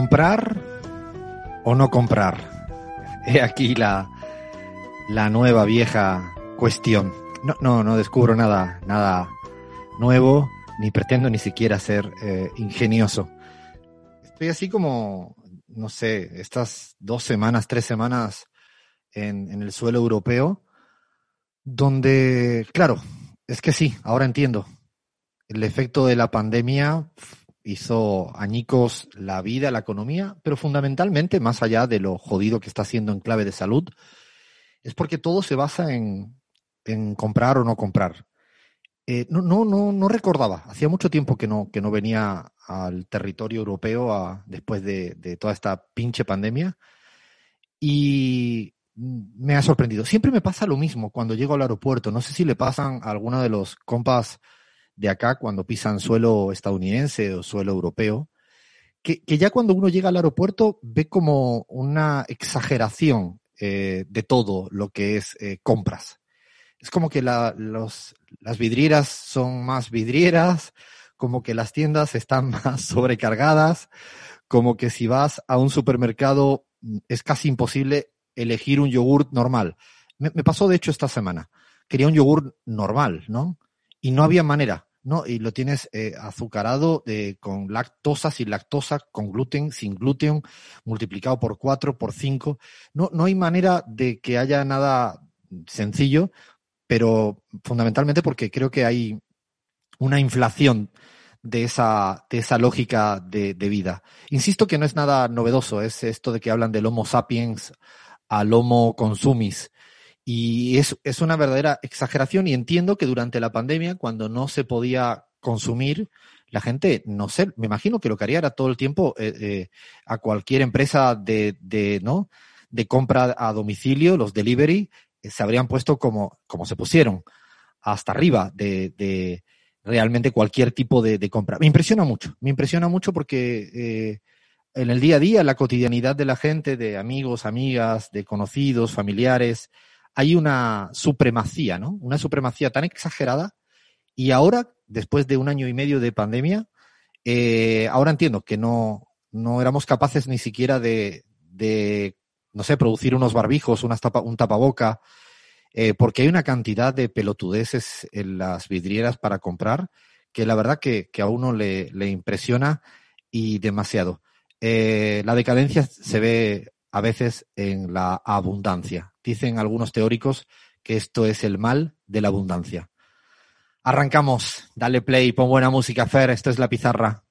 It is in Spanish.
¿Comprar o no comprar? He aquí la, la nueva vieja cuestión. No, no, no descubro nada, nada nuevo, ni pretendo ni siquiera ser eh, ingenioso. Estoy así como, no sé, estas dos semanas, tres semanas en, en el suelo europeo, donde, claro, es que sí, ahora entiendo. El efecto de la pandemia hizo añicos la vida, la economía, pero fundamentalmente, más allá de lo jodido que está haciendo en clave de salud, es porque todo se basa en, en comprar o no comprar. Eh, no, no, no, no recordaba, hacía mucho tiempo que no, que no venía al territorio europeo a, después de, de toda esta pinche pandemia y me ha sorprendido. Siempre me pasa lo mismo cuando llego al aeropuerto. No sé si le pasan a alguno de los compas de acá cuando pisan suelo estadounidense o suelo europeo, que, que ya cuando uno llega al aeropuerto ve como una exageración eh, de todo lo que es eh, compras. Es como que las vidrieras son más vidrieras, como que las tiendas están más sobrecargadas, como que si vas a un supermercado mm, es casi imposible elegir un yogurt normal. Me pasó de hecho esta semana. Quería un yogur normal, ¿no? Y no había manera. ¿No? Y lo tienes eh, azucarado eh, con lactosa, sin lactosa, con gluten, sin gluten, multiplicado por cuatro, por cinco. No, no hay manera de que haya nada sencillo, pero fundamentalmente porque creo que hay una inflación de esa, de esa lógica de, de, vida. Insisto que no es nada novedoso, es esto de que hablan del Homo sapiens al Homo consumis. Y es, es una verdadera exageración y entiendo que durante la pandemia, cuando no se podía consumir, la gente, no sé, me imagino que lo que haría era todo el tiempo eh, eh, a cualquier empresa de, de, ¿no? de compra a domicilio, los delivery, eh, se habrían puesto como, como se pusieron, hasta arriba de, de realmente cualquier tipo de, compra. Me impresiona mucho, me impresiona mucho porque en el día a día, la cotidianidad de la gente, de amigos, amigas, de conocidos, familiares, hay una supremacía, ¿no? Una supremacía tan exagerada y ahora, después de un año y medio de pandemia, eh, ahora entiendo que no, no éramos capaces ni siquiera de, no sé, producir unos barbijos, unas tapa, un tapaboca, eh, porque hay una cantidad de pelotudeces en las vidrieras para comprar que la verdad que, a uno le, le, impresiona y demasiado. Eh, la decadencia se ve a veces en la abundancia. Dicen algunos teóricos que esto es el mal de la abundancia. Arrancamos, dale play, pon buena música, Fer, esto es la pizarra.